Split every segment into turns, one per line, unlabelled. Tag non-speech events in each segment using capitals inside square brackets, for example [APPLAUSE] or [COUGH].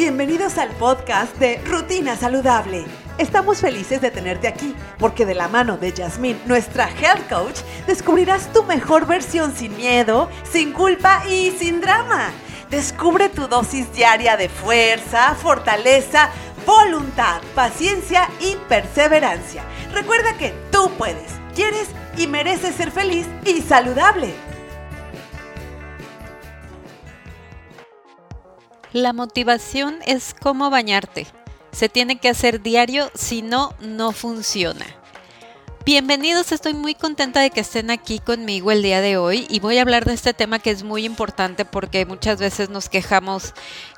Bienvenidos al podcast de Rutina Saludable. Estamos felices de tenerte aquí porque de la mano de Yasmín, nuestra health coach, descubrirás tu mejor versión sin miedo, sin culpa y sin drama. Descubre tu dosis diaria de fuerza, fortaleza, voluntad, paciencia y perseverancia. Recuerda que tú puedes, quieres y mereces ser feliz y saludable.
La motivación es como bañarte. Se tiene que hacer diario, si no, no funciona. Bienvenidos, estoy muy contenta de que estén aquí conmigo el día de hoy y voy a hablar de este tema que es muy importante porque muchas veces nos quejamos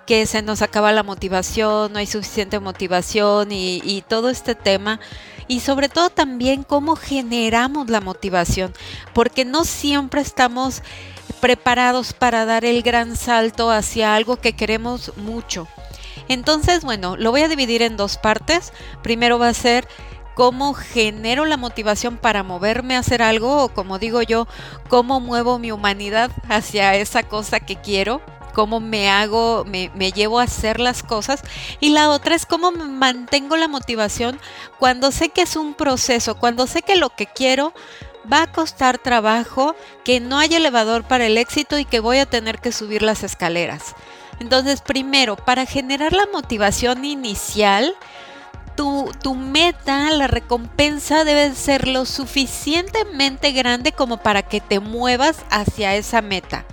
que se nos acaba la motivación, no hay suficiente motivación y, y todo este tema y sobre todo también cómo generamos la motivación porque no siempre estamos preparados para dar el gran salto hacia algo que queremos mucho. Entonces, bueno, lo voy a dividir en dos partes. Primero va a ser cómo genero la motivación para moverme a hacer algo o como digo yo, cómo muevo mi humanidad hacia esa cosa que quiero cómo me hago, me, me, llevo a hacer las cosas. Y la otra es cómo mantengo la motivación cuando sé que es un proceso, cuando sé que lo que quiero va a costar trabajo, que no hay elevador para el éxito y que voy a tener que subir las escaleras. Entonces, primero, para generar la motivación inicial, tu, meta, la recompensa debe ser lo suficientemente grande como para que te muevas hacia esa meta.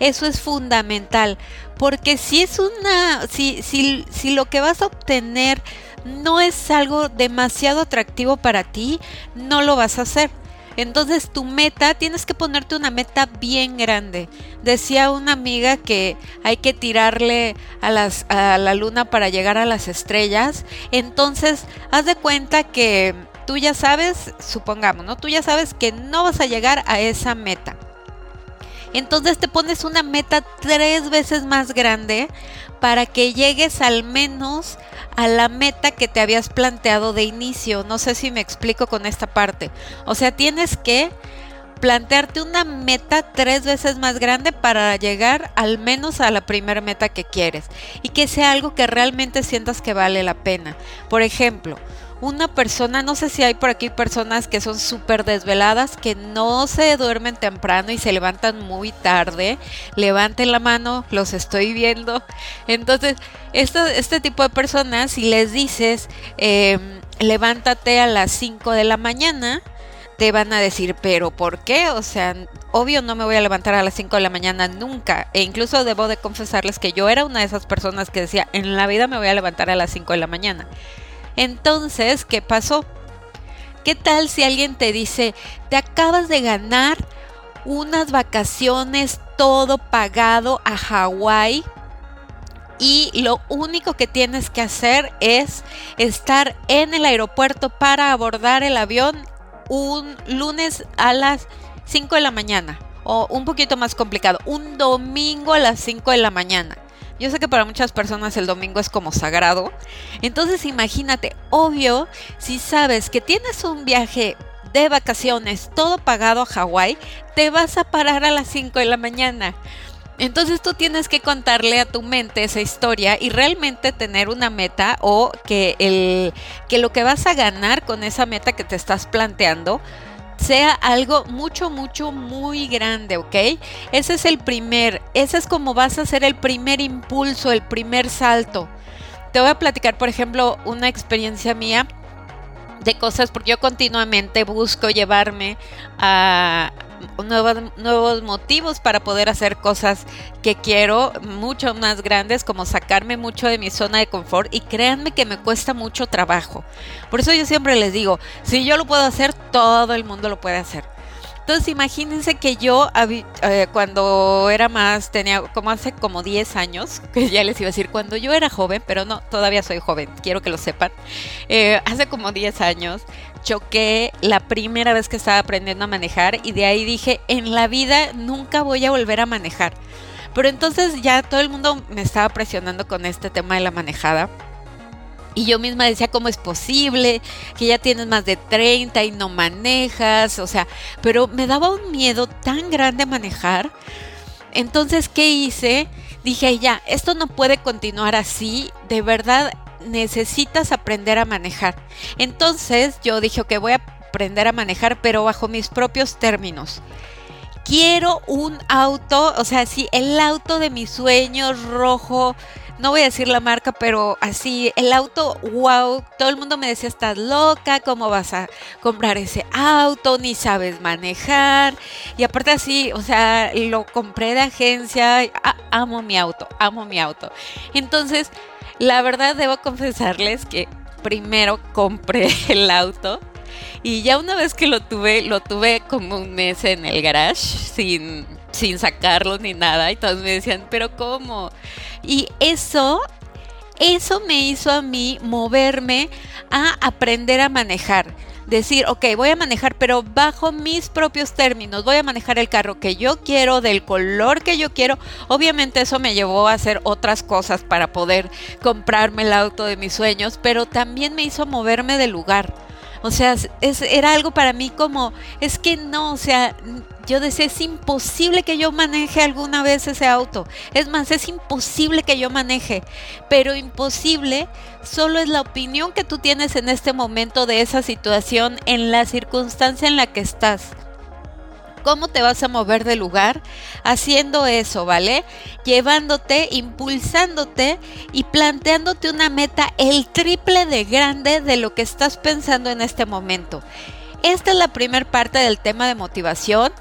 Eso es fundamental, porque si es una, si, si, si lo que vas a obtener no es algo demasiado atractivo para ti, no lo vas a hacer. Entonces tu meta, tienes que ponerte una meta bien grande. Decía una amiga que hay que tirarle a, las, a la luna para llegar a las estrellas. Entonces, haz de cuenta que tú ya sabes, supongamos, ¿no? Tú ya sabes que no vas a llegar a esa meta. Entonces te pones una meta tres veces más grande para que llegues al menos a la meta que te habías planteado de inicio. No sé si me explico con esta parte. O sea, tienes que plantearte una meta tres veces más grande para llegar al menos a la primera meta que quieres y que sea algo que realmente sientas que vale la pena. Por ejemplo, una persona, no sé si hay por aquí personas que son súper desveladas, que no se duermen temprano y se levantan muy tarde. Levanten la mano, los estoy viendo. Entonces, este tipo de personas, si les dices, eh, levántate a las 5 de la mañana, te van a decir, pero ¿por qué? O sea, obvio no me voy a levantar a las 5 de la mañana nunca. E incluso debo de confesarles que yo era una de esas personas que decía, en la vida me voy a levantar a las 5 de la mañana. Entonces, ¿qué pasó? ¿Qué tal si alguien te dice, te acabas de ganar unas vacaciones todo pagado a Hawái? Y lo único que tienes que hacer es estar en el aeropuerto para abordar el avión un lunes a las 5 de la mañana. O un poquito más complicado, un domingo a las 5 de la mañana. Yo sé que para muchas personas el domingo es como sagrado. Entonces imagínate, obvio, si sabes que tienes un viaje de vacaciones todo pagado a Hawái, te vas a parar a las 5 de la mañana. Entonces tú tienes que contarle a tu mente esa historia y realmente tener una meta o que, el, que lo que vas a ganar con esa meta que te estás planteando sea algo mucho, mucho, muy grande, ¿ok? Ese es el primer, ese es como vas a hacer el primer impulso, el primer salto. Te voy a platicar, por ejemplo, una experiencia mía de cosas, porque yo continuamente busco llevarme a, nuevos, nuevos motivos para poder hacer cosas que quiero, mucho más grandes, como sacarme mucho de mi zona de confort. Y créanme que me cuesta mucho trabajo. Por eso yo siempre les digo, si yo lo puedo hacer, todo el mundo lo puede hacer. Entonces imagínense que yo eh, cuando era más, tenía como hace como 10 años, [LAUGHS] que ya les iba a decir, cuando yo era joven, pero no, todavía soy joven, quiero que lo sepan, eh, hace como 10 años choqué la primera vez que estaba aprendiendo a manejar y de ahí dije, en la vida nunca voy a volver a manejar. Pero entonces ya todo el mundo me estaba presionando con este tema de la manejada. Y yo misma decía, ¿cómo es posible? Que ya tienes más de 30 y no manejas. O sea, pero me daba un miedo tan grande manejar. Entonces, ¿qué hice? dije, ya, esto no puede continuar así, de verdad necesitas aprender a manejar. Entonces yo dije, que voy a aprender a manejar, pero bajo mis propios términos. Quiero un auto, o sea, sí, el auto de mis sueños rojo, no voy a decir la marca, pero así, el auto, wow, todo el mundo me decía, estás loca, ¿cómo vas a comprar ese auto? Ni sabes manejar. Y aparte así, o sea, lo compré de agencia, amo mi auto, amo mi auto. Entonces, la verdad debo confesarles que primero compré [LAUGHS] el auto. Y ya una vez que lo tuve, lo tuve como un mes en el garage sin, sin sacarlo ni nada. Y todos me decían, pero ¿cómo? Y eso, eso me hizo a mí moverme a aprender a manejar. Decir, ok, voy a manejar, pero bajo mis propios términos. Voy a manejar el carro que yo quiero, del color que yo quiero. Obviamente eso me llevó a hacer otras cosas para poder comprarme el auto de mis sueños, pero también me hizo moverme del lugar. O sea, es, era algo para mí como, es que no, o sea, yo decía, es imposible que yo maneje alguna vez ese auto. Es más, es imposible que yo maneje. Pero imposible solo es la opinión que tú tienes en este momento de esa situación, en la circunstancia en la que estás. ¿Cómo te vas a mover de lugar? Haciendo eso, ¿vale? Llevándote, impulsándote y planteándote una meta el triple de grande de lo que estás pensando en este momento. Esta es la primera parte del tema de motivación.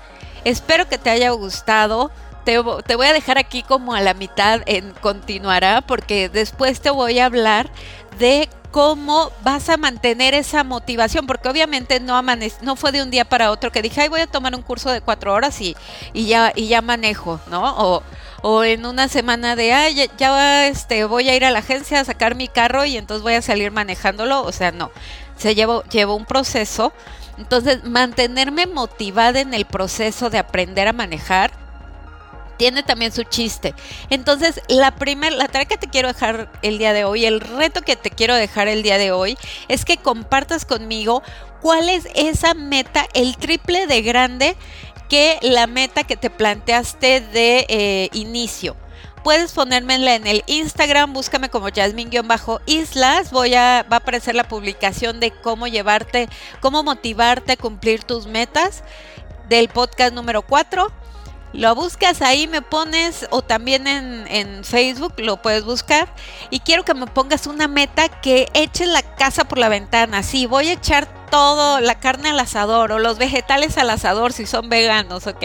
Espero que te haya gustado. Te, voy a dejar aquí como a la mitad en continuará porque después te voy a hablar de cómo vas a mantener esa motivación, porque obviamente no, no fue de un día para otro que dije, ay, voy a tomar un curso de cuatro horas y, y, ya, y ya manejo, ¿no? O, o en una semana de, ay, ya, este, voy a ir a la agencia a sacar mi carro y entonces voy a salir manejándolo, o sea, no, se llevó, llevó un proceso. Entonces, mantenerme motivada en el proceso de aprender a manejar tiene también su chiste. Entonces, la primera, la tarea que te quiero dejar el día de hoy, el reto que te quiero dejar el día de hoy, es que compartas conmigo cuál es esa meta, el triple de grande que la meta que te planteaste de eh, inicio. Puedes ponérmela en el Instagram, búscame como Jasmine-Islas. Voy a, va a aparecer la publicación de cómo llevarte, cómo motivarte a cumplir tus metas del podcast número 4. Lo buscas ahí, me pones, o también en, en, Facebook lo puedes buscar. Y quiero que me pongas una meta que eches la casa por la ventana. Sí, voy a echar todo, la carne al asador o los vegetales al asador si son veganos, ¿ok?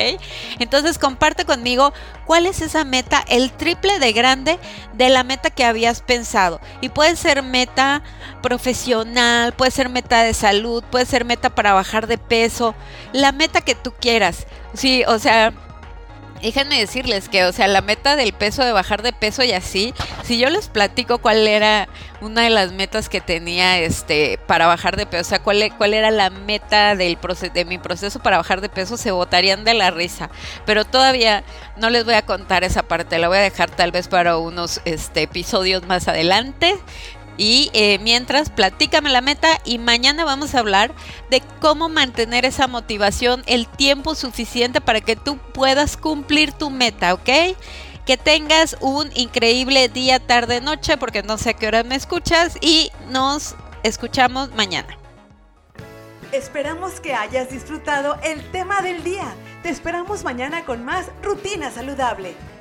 Entonces comparte conmigo cuál es esa meta, el triple de grande de la meta que habías pensado. Y puede ser meta profesional, puede ser meta de salud, puede ser meta para bajar de peso, la meta que tú quieras. Sí, o sea, déjenme decirles que, o sea, la meta del peso, de bajar de peso y así, si yo les platico cuál era una de las metas que tenía este para bajar de peso, o sea, cuál, e, cuál era la meta del de mi proceso para bajar de peso, se botarían de la risa. Pero todavía no les voy a contar esa parte, la voy a dejar tal vez para unos este, episodios más adelante. Y eh, mientras, platícame la meta y mañana vamos a hablar de cómo mantener esa motivación el tiempo suficiente para que tú puedas cumplir tu meta, ¿ok? Que tengas un increíble día, tarde, noche, porque no sé a qué hora me escuchas y nos escuchamos mañana.
Esperamos que hayas disfrutado el tema del día. Te esperamos mañana con más rutina saludable.